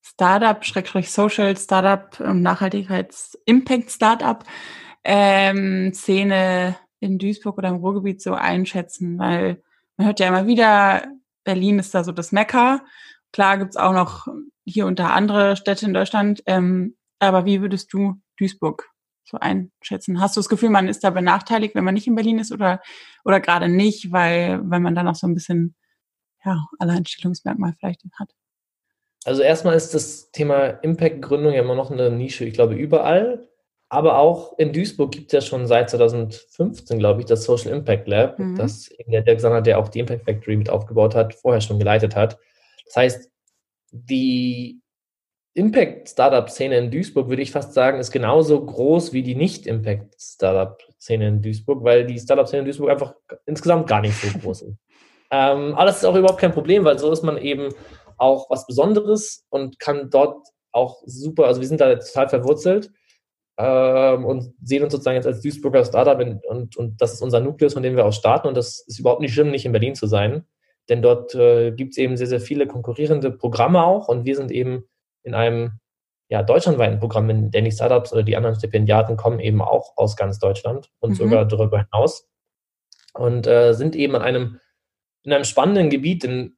Startup, Schrägstrich Social Startup, ähm, Nachhaltigkeits-Impact Startup ähm, Szene in Duisburg oder im Ruhrgebiet so einschätzen? Weil man hört ja immer wieder, Berlin ist da so das Mekka. Klar gibt's auch noch hier unter andere Städte in Deutschland. Ähm, aber wie würdest du Duisburg so einschätzen? Hast du das Gefühl, man ist da benachteiligt, wenn man nicht in Berlin ist oder, oder gerade nicht, weil, weil man da noch so ein bisschen, ja, Alleinstellungsmerkmal vielleicht hat? Also erstmal ist das Thema Impact-Gründung ja immer noch eine Nische, ich glaube, überall. Aber auch in Duisburg gibt es ja schon seit 2015, glaube ich, das Social Impact Lab, mhm. das der Dirk Sander, der auch die Impact Factory mit aufgebaut hat, vorher schon geleitet hat. Das heißt, die Impact-Startup-Szene in Duisburg, würde ich fast sagen, ist genauso groß wie die Nicht-Impact-Startup-Szene in Duisburg, weil die Startup-Szene in Duisburg einfach insgesamt gar nicht so groß ist. ähm, aber das ist auch überhaupt kein Problem, weil so ist man eben auch was Besonderes und kann dort auch super, also wir sind da total verwurzelt ähm, und sehen uns sozusagen jetzt als Duisburger Startup in, und, und das ist unser Nukleus, von dem wir aus starten und das ist überhaupt nicht schlimm, nicht in Berlin zu sein, denn dort äh, gibt es eben sehr, sehr viele konkurrierende Programme auch und wir sind eben in einem ja, deutschlandweiten Programm, in die Startups oder die anderen Stipendiaten kommen eben auch aus ganz Deutschland und mhm. sogar darüber hinaus und äh, sind eben an einem in einem spannenden Gebiet, in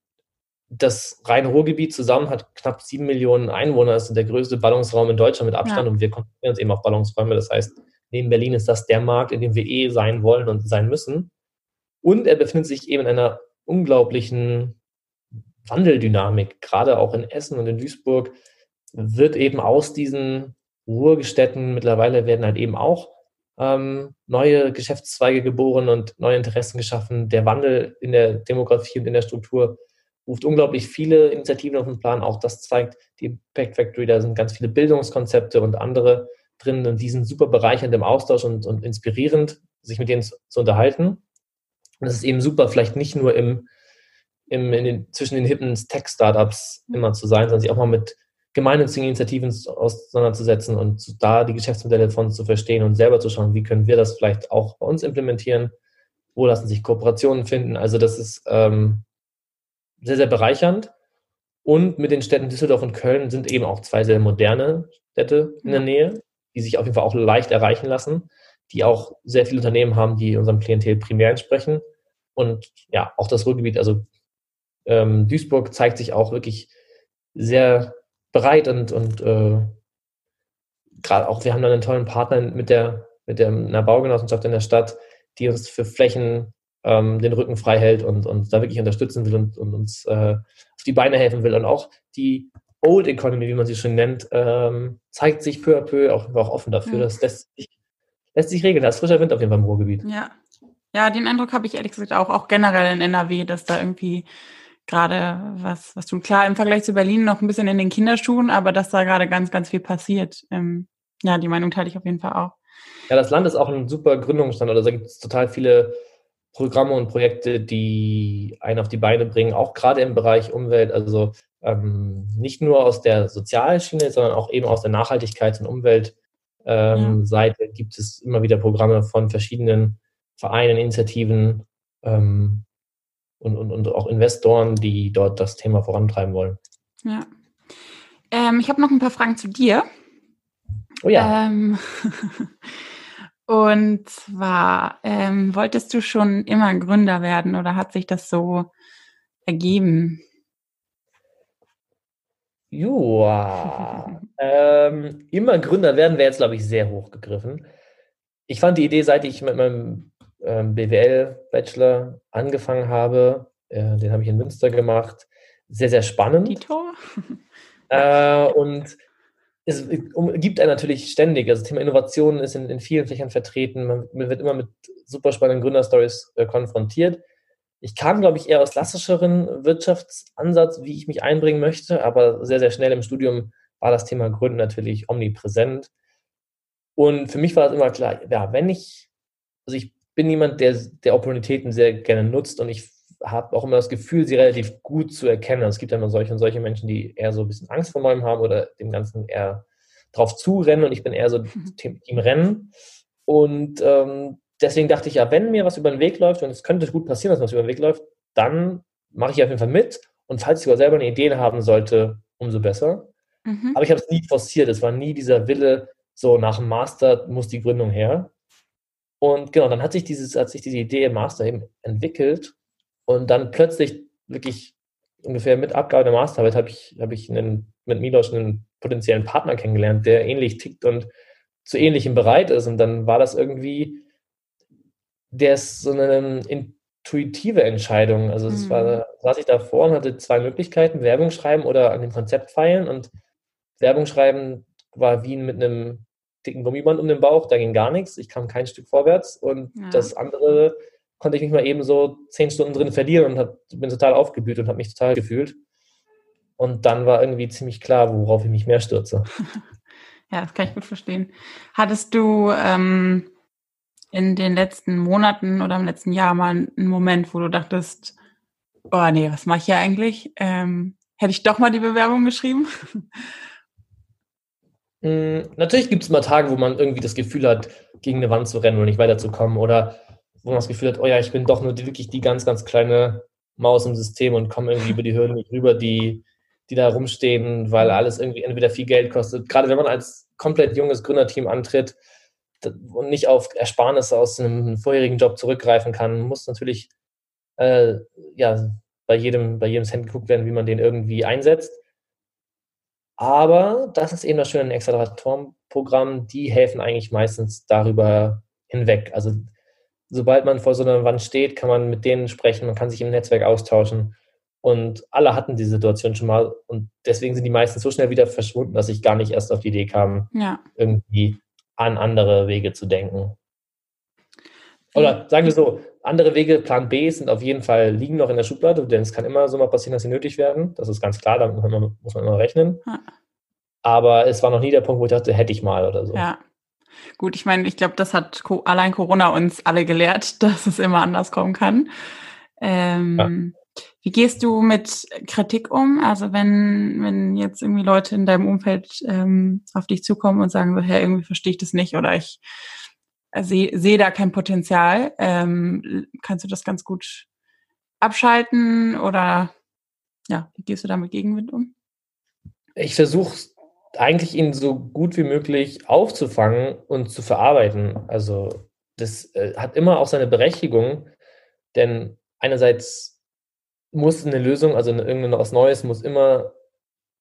das Rhein-Ruhr-Gebiet zusammen hat knapp sieben Millionen Einwohner, das ist der größte Ballungsraum in Deutschland mit Abstand ja. und wir konzentrieren uns eben auf Ballungsräume. Das heißt, neben Berlin ist das der Markt, in dem wir eh sein wollen und sein müssen. Und er befindet sich eben in einer unglaublichen Wandeldynamik, gerade auch in Essen und in Duisburg wird eben aus diesen Ruhrgestätten mittlerweile werden halt eben auch ähm, neue Geschäftszweige geboren und neue Interessen geschaffen. Der Wandel in der Demografie und in der Struktur ruft unglaublich viele Initiativen auf den Plan. Auch das zeigt die Impact Factory. Da sind ganz viele Bildungskonzepte und andere drin und die sind super bereichernd im Austausch und, und inspirierend, sich mit denen zu, zu unterhalten. Und es ist eben super, vielleicht nicht nur im, im, in den, zwischen den hippen Tech-Startups immer zu sein, sondern sich auch mal mit gemeinnützigen Initiativen auseinanderzusetzen und da die Geschäftsmodelle von zu verstehen und selber zu schauen, wie können wir das vielleicht auch bei uns implementieren, wo lassen sich Kooperationen finden. Also das ist ähm, sehr, sehr bereichernd. Und mit den Städten Düsseldorf und Köln sind eben auch zwei sehr moderne Städte in der Nähe, die sich auf jeden Fall auch leicht erreichen lassen, die auch sehr viele Unternehmen haben, die unserem Klientel primär entsprechen. Und ja, auch das Ruhrgebiet, also ähm, Duisburg zeigt sich auch wirklich sehr bereit und, und äh, gerade auch, wir haben dann einen tollen Partner mit der, mit der einer Baugenossenschaft in der Stadt, die uns für Flächen ähm, den Rücken frei hält und uns da wirklich unterstützen will und, und uns äh, auf die Beine helfen will. Und auch die Old Economy, wie man sie schon nennt, ähm, zeigt sich peu à peu auch, auch offen dafür. Mhm. Das lässt sich, lässt sich regeln. Da ist frischer Wind auf jeden Fall im Ruhrgebiet. Ja. Ja, den Eindruck habe ich ehrlich gesagt auch, auch generell in NRW, dass da irgendwie gerade was, was tun. Klar, im Vergleich zu Berlin noch ein bisschen in den Kinderschuhen, aber dass da gerade ganz, ganz viel passiert. Ähm, ja, die Meinung teile ich auf jeden Fall auch. Ja, das Land ist auch ein super Gründungsstandort. Also da gibt es total viele Programme und Projekte, die einen auf die Beine bringen, auch gerade im Bereich Umwelt. Also ähm, nicht nur aus der Sozialschiene, sondern auch eben aus der Nachhaltigkeits- und Umweltseite ähm, ja. gibt es immer wieder Programme von verschiedenen Vereinen, Initiativen, ähm, und, und, und auch Investoren, die dort das Thema vorantreiben wollen. Ja. Ähm, ich habe noch ein paar Fragen zu dir. Oh ja. Ähm, und zwar, ähm, wolltest du schon immer Gründer werden oder hat sich das so ergeben? Joa. ähm, immer Gründer werden wäre jetzt, glaube ich, sehr hoch gegriffen. Ich fand die Idee, seit ich mit meinem ähm, BWL-Bachelor angefangen habe. Äh, den habe ich in Münster gemacht. Sehr, sehr spannend. Dito. Äh, und es gibt einen natürlich ständig. Also das Thema Innovation ist in, in vielen Fächern vertreten. Man, man, wird immer mit super spannenden Gründerstories äh, konfrontiert. Ich kam, glaube ich, eher aus klassischeren Wirtschaftsansatz, wie ich mich einbringen möchte, aber sehr, sehr schnell im Studium war das Thema Gründen natürlich omnipräsent. Und für mich war es immer klar, ja, wenn ich, also ich bin jemand, der, der Opportunitäten sehr gerne nutzt und ich habe auch immer das Gefühl, sie relativ gut zu erkennen. Also es gibt ja immer solche und solche Menschen, die eher so ein bisschen Angst vor Neuem haben oder dem Ganzen eher drauf zurennen und ich bin eher so mhm. Team Rennen. Und ähm, deswegen dachte ich ja, wenn mir was über den Weg läuft und es könnte gut passieren, dass was über den Weg läuft, dann mache ich auf jeden Fall mit. Und falls ich sogar selber eine Idee haben sollte, umso besser. Mhm. Aber ich habe es nie forciert. Es war nie dieser Wille, so nach dem Master muss die Gründung her. Und genau, dann hat sich, dieses, hat sich diese Idee im Master eben entwickelt und dann plötzlich wirklich ungefähr mit Abgabe der Masterarbeit habe ich, habe ich einen, mit Milos einen potenziellen Partner kennengelernt, der ähnlich tickt und zu ähnlichem bereit ist. Und dann war das irgendwie, der ist so eine intuitive Entscheidung. Also es mhm. war, saß ich davor und hatte zwei Möglichkeiten, Werbung schreiben oder an dem Konzept feilen. Und Werbung schreiben war wie mit einem dicken Gummiband um den Bauch, da ging gar nichts, ich kam kein Stück vorwärts und ja. das andere konnte ich mich mal eben so zehn Stunden drin verlieren und hab, bin total aufgeblüht und habe mich total gefühlt. Und dann war irgendwie ziemlich klar, worauf ich mich mehr stürze. Ja, das kann ich gut verstehen. Hattest du ähm, in den letzten Monaten oder im letzten Jahr mal einen Moment, wo du dachtest, oh nee, was mache ich hier eigentlich? Ähm, hätte ich doch mal die Bewerbung geschrieben? Hm, natürlich gibt es mal Tage, wo man irgendwie das Gefühl hat, gegen eine Wand zu rennen und nicht weiterzukommen oder wo man das Gefühl hat, oh ja, ich bin doch nur die, wirklich die ganz, ganz kleine Maus im System und komme irgendwie über die Hürden nicht rüber, die, die da rumstehen, weil alles irgendwie entweder viel Geld kostet. Gerade wenn man als komplett junges Gründerteam antritt und nicht auf Ersparnisse aus einem vorherigen Job zurückgreifen kann, muss natürlich äh, ja, bei jedem, bei jedem Cent geguckt werden, wie man den irgendwie einsetzt. Aber das ist eben das Schöne an Acceleratorenprogrammen, die helfen eigentlich meistens darüber hinweg. Also sobald man vor so einer Wand steht, kann man mit denen sprechen, man kann sich im Netzwerk austauschen. Und alle hatten die Situation schon mal und deswegen sind die meisten so schnell wieder verschwunden, dass ich gar nicht erst auf die Idee kam, ja. irgendwie an andere Wege zu denken. Oder sagen wir so, andere Wege, Plan B, sind auf jeden Fall, liegen noch in der Schublade, denn es kann immer so mal passieren, dass sie nötig werden. Das ist ganz klar, damit muss man, muss man immer rechnen. Ja. Aber es war noch nie der Punkt, wo ich dachte, hätte ich mal oder so. Ja. Gut, ich meine, ich glaube, das hat allein Corona uns alle gelehrt, dass es immer anders kommen kann. Ähm, ja. Wie gehst du mit Kritik um? Also wenn, wenn jetzt irgendwie Leute in deinem Umfeld ähm, auf dich zukommen und sagen so, hey, irgendwie verstehe ich das nicht oder ich sehe seh da kein Potenzial, ähm, kannst du das ganz gut abschalten oder ja, wie gehst du damit Gegenwind um? Ich versuche eigentlich ihn so gut wie möglich aufzufangen und zu verarbeiten. Also das äh, hat immer auch seine Berechtigung, denn einerseits muss eine Lösung, also irgendwas Neues, muss immer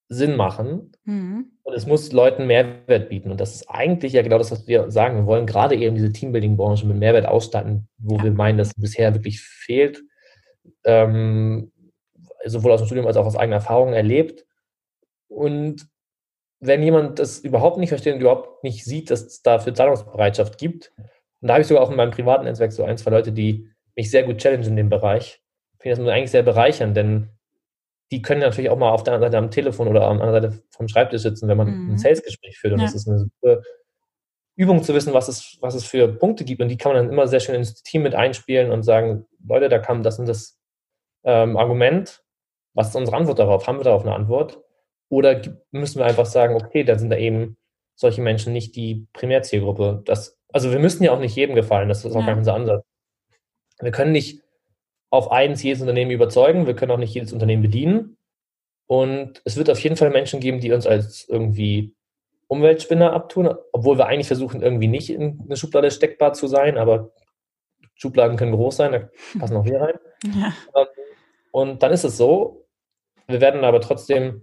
Sinn machen mhm. und es muss Leuten Mehrwert bieten. Und das ist eigentlich ja genau das, was wir sagen. Wir wollen gerade eben diese Teambuilding-Branche mit Mehrwert ausstatten, wo ja. wir meinen, dass bisher wirklich fehlt. Ähm, sowohl aus dem Studium als auch aus eigener Erfahrung erlebt. Und wenn jemand das überhaupt nicht versteht und überhaupt nicht sieht, dass es dafür Zahlungsbereitschaft gibt, und da habe ich sogar auch in meinem privaten Netzwerk so ein, zwei Leute, die mich sehr gut challengen in dem Bereich, finde das eigentlich sehr bereichernd, denn die können natürlich auch mal auf der anderen Seite am Telefon oder der anderen Seite vom Schreibtisch sitzen, wenn man mhm. ein Sales-Gespräch führt. Und ja. das ist eine super Übung zu wissen, was es, was es für Punkte gibt. Und die kann man dann immer sehr schön ins Team mit einspielen und sagen, Leute, da kam das und das ähm, Argument. Was ist unsere Antwort darauf? Haben wir darauf eine Antwort? Oder müssen wir einfach sagen, okay, da sind da eben solche Menschen nicht die Primärzielgruppe. Das, also wir müssen ja auch nicht jedem gefallen, das ist auch ja. gar nicht unser Ansatz. Wir können nicht auf eins jedes Unternehmen überzeugen, wir können auch nicht jedes Unternehmen bedienen. Und es wird auf jeden Fall Menschen geben, die uns als irgendwie Umweltspinner abtun, obwohl wir eigentlich versuchen, irgendwie nicht in eine Schublade steckbar zu sein, aber Schubladen können groß sein, da passen auch wir rein. Ja. Ähm, und dann ist es so, wir werden aber trotzdem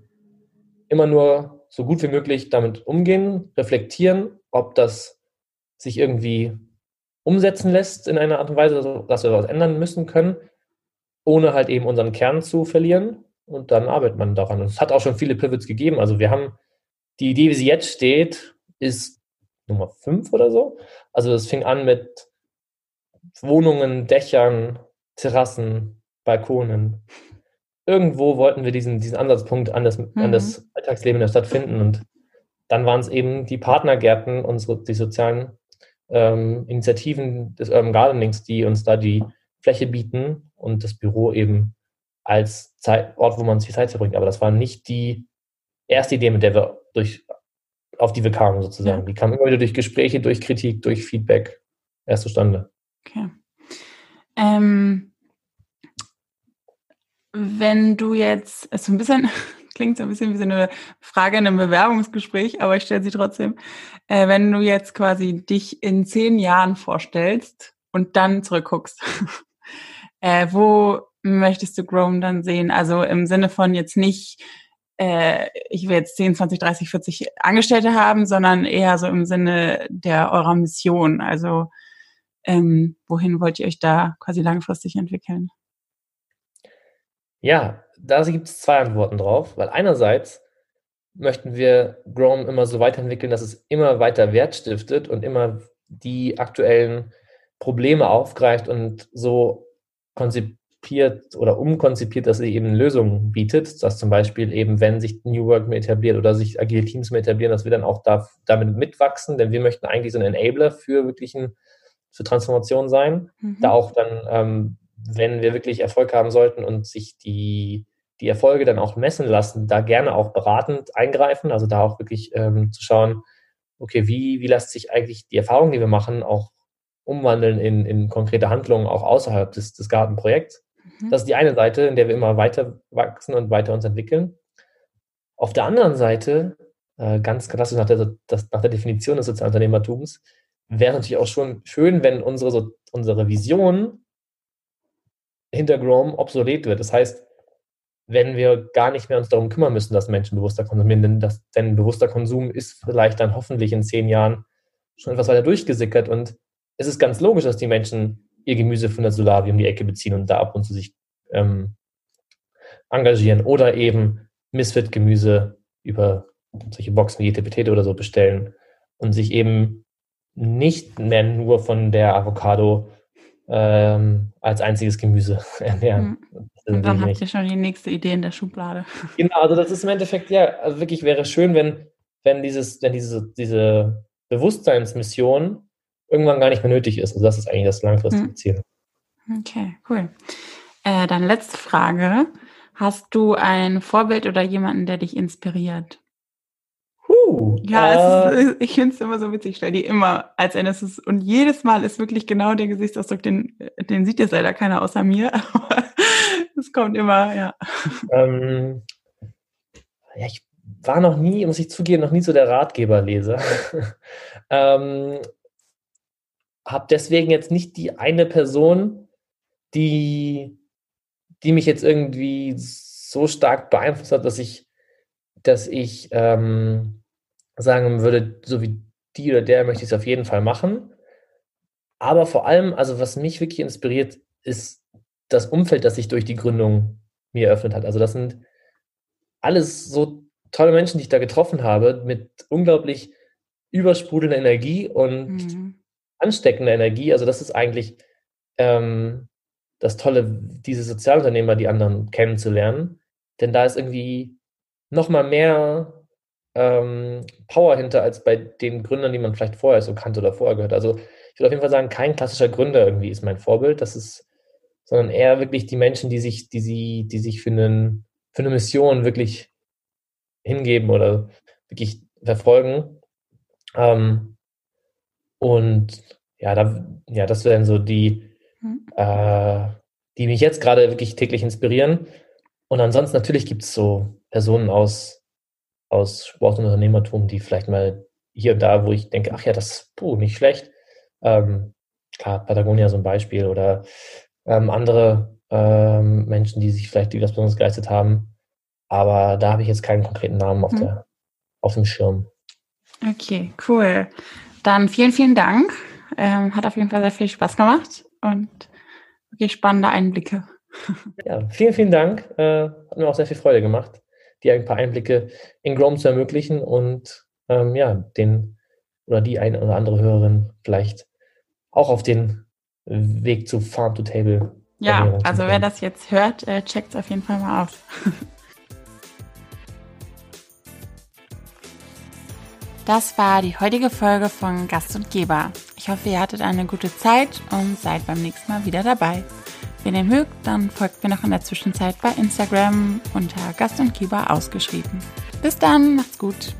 immer nur so gut wie möglich damit umgehen, reflektieren, ob das sich irgendwie umsetzen lässt in einer Art und Weise, dass wir was ändern müssen können, ohne halt eben unseren Kern zu verlieren. Und dann arbeitet man daran. Und es hat auch schon viele Pivots gegeben. Also wir haben die Idee, wie sie jetzt steht, ist Nummer 5 oder so. Also es fing an mit Wohnungen, Dächern, Terrassen, Balkonen, irgendwo wollten wir diesen, diesen Ansatzpunkt an das, mhm. an das Alltagsleben in der Stadt finden. Und dann waren es eben die Partnergärten, unsere, die sozialen ähm, Initiativen des Urban Gardenings, die uns da die Fläche bieten und das Büro eben als Zeit, Ort, wo man sich Zeit verbringt. Aber das war nicht die erste Idee, mit der wir durch, auf die wir kamen sozusagen. Ja. Die kam immer wieder durch Gespräche, durch Kritik, durch Feedback erst zustande. Okay. Ähm, wenn du jetzt, ist so ein bisschen, klingt so ein bisschen wie so eine Frage in einem Bewerbungsgespräch, aber ich stelle sie trotzdem. Äh, wenn du jetzt quasi dich in zehn Jahren vorstellst und dann zurückguckst, äh, wo möchtest du Chrome dann sehen? Also im Sinne von jetzt nicht, äh, ich will jetzt 10, 20, 30, 40 Angestellte haben, sondern eher so im Sinne der eurer Mission. Also ähm, wohin wollt ihr euch da quasi langfristig entwickeln? Ja, da gibt es zwei Antworten drauf, weil einerseits möchten wir Chrome immer so weiterentwickeln, dass es immer weiter Wert stiftet und immer die aktuellen Probleme aufgreift und so konzipiert oder umkonzipiert, dass sie eben Lösungen bietet, dass zum Beispiel eben, wenn sich New Work mehr etabliert oder sich agile Teams mehr etablieren, dass wir dann auch da, damit mitwachsen, denn wir möchten eigentlich so ein Enabler für wirklichen, für Transformation sein, mhm. da auch dann ähm, wenn wir wirklich Erfolg haben sollten und sich die, die Erfolge dann auch messen lassen, da gerne auch beratend eingreifen, also da auch wirklich ähm, zu schauen, okay, wie, wie lässt sich eigentlich die Erfahrung, die wir machen, auch umwandeln in, in konkrete Handlungen auch außerhalb des, des Gartenprojekts. Mhm. Das ist die eine Seite, in der wir immer weiter wachsen und weiter uns entwickeln. Auf der anderen Seite, äh, ganz klassisch nach der, das, nach der Definition des Sozialunternehmertums, wäre natürlich auch schon schön, wenn unsere, so, unsere Vision hinter Chrome obsolet wird. Das heißt, wenn wir gar nicht mehr uns darum kümmern müssen, dass Menschen bewusster konsumieren, denn, das, denn bewusster Konsum ist vielleicht dann hoffentlich in zehn Jahren schon etwas weiter durchgesickert und es ist ganz logisch, dass die Menschen ihr Gemüse von der Solavi um die Ecke beziehen und da ab und zu sich ähm, engagieren oder eben Misfit-Gemüse über solche Boxen wie Etepetete oder so bestellen und sich eben nicht mehr nur von der Avocado ähm, als einziges Gemüse ernähren. Mhm. Und dann habt ihr schon die nächste Idee in der Schublade. Genau, also das ist im Endeffekt, ja, also wirklich wäre schön, wenn, wenn dieses, wenn diese, diese Bewusstseinsmission irgendwann gar nicht mehr nötig ist. Also das ist eigentlich das langfristige mhm. Ziel. Okay, cool. Äh, dann letzte Frage. Hast du ein Vorbild oder jemanden, der dich inspiriert? Huh, ja, äh, ist, ich finde es immer so witzig. stell die immer als erstes und jedes Mal ist wirklich genau der Gesichtsausdruck, den, den sieht jetzt leider keiner außer mir, aber es kommt immer, ja. Ähm, ja, ich war noch nie, muss ich zugeben, noch nie so der Ratgeberleser. ähm, habe deswegen jetzt nicht die eine Person, die, die mich jetzt irgendwie so stark beeinflusst hat, dass ich, dass ich ähm, sagen würde, so wie die oder der möchte ich es auf jeden Fall machen. Aber vor allem, also was mich wirklich inspiriert, ist das Umfeld, das sich durch die Gründung mir eröffnet hat. Also das sind alles so tolle Menschen, die ich da getroffen habe, mit unglaublich übersprudelnder Energie und mhm. Ansteckender Energie. Also das ist eigentlich ähm, das Tolle, diese Sozialunternehmer, die anderen kennenzulernen. Denn da ist irgendwie noch mal mehr ähm, Power hinter als bei den Gründern, die man vielleicht vorher so kannte oder vorher gehört. Also ich würde auf jeden Fall sagen, kein klassischer Gründer irgendwie ist mein Vorbild. Das ist, sondern eher wirklich die Menschen, die sich, die sie, die sich für, einen, für eine Mission wirklich hingeben oder wirklich verfolgen. Ähm, und ja, da, ja, das wären so die, mhm. äh, die mich jetzt gerade wirklich täglich inspirieren. Und ansonsten natürlich gibt es so Personen aus, aus Sport und Unternehmertum, die vielleicht mal hier und da, wo ich denke, ach ja, das ist puh, nicht schlecht. Ähm, klar, Patagonia so ein Beispiel oder ähm, andere ähm, Menschen, die sich vielleicht was besonders geleistet haben. Aber da habe ich jetzt keinen konkreten Namen auf, hm. der, auf dem Schirm. Okay, cool. Dann vielen, vielen Dank. Ähm, hat auf jeden Fall sehr viel Spaß gemacht und wirklich spannende Einblicke. Ja, vielen, vielen Dank. Äh, hat mir auch sehr viel Freude gemacht, dir ein paar Einblicke in Chrome zu ermöglichen und ähm, ja, den oder die eine oder andere Hörerin vielleicht auch auf den Weg zu Farm to Table. Ja, also wer das jetzt hört, äh, checkt es auf jeden Fall mal aus. Das war die heutige Folge von Gast und Geber. Ich hoffe, ihr hattet eine gute Zeit und seid beim nächsten Mal wieder dabei. Wenn ihr mögt, dann folgt mir noch in der Zwischenzeit bei Instagram unter Gast und Geber ausgeschrieben. Bis dann, macht's gut.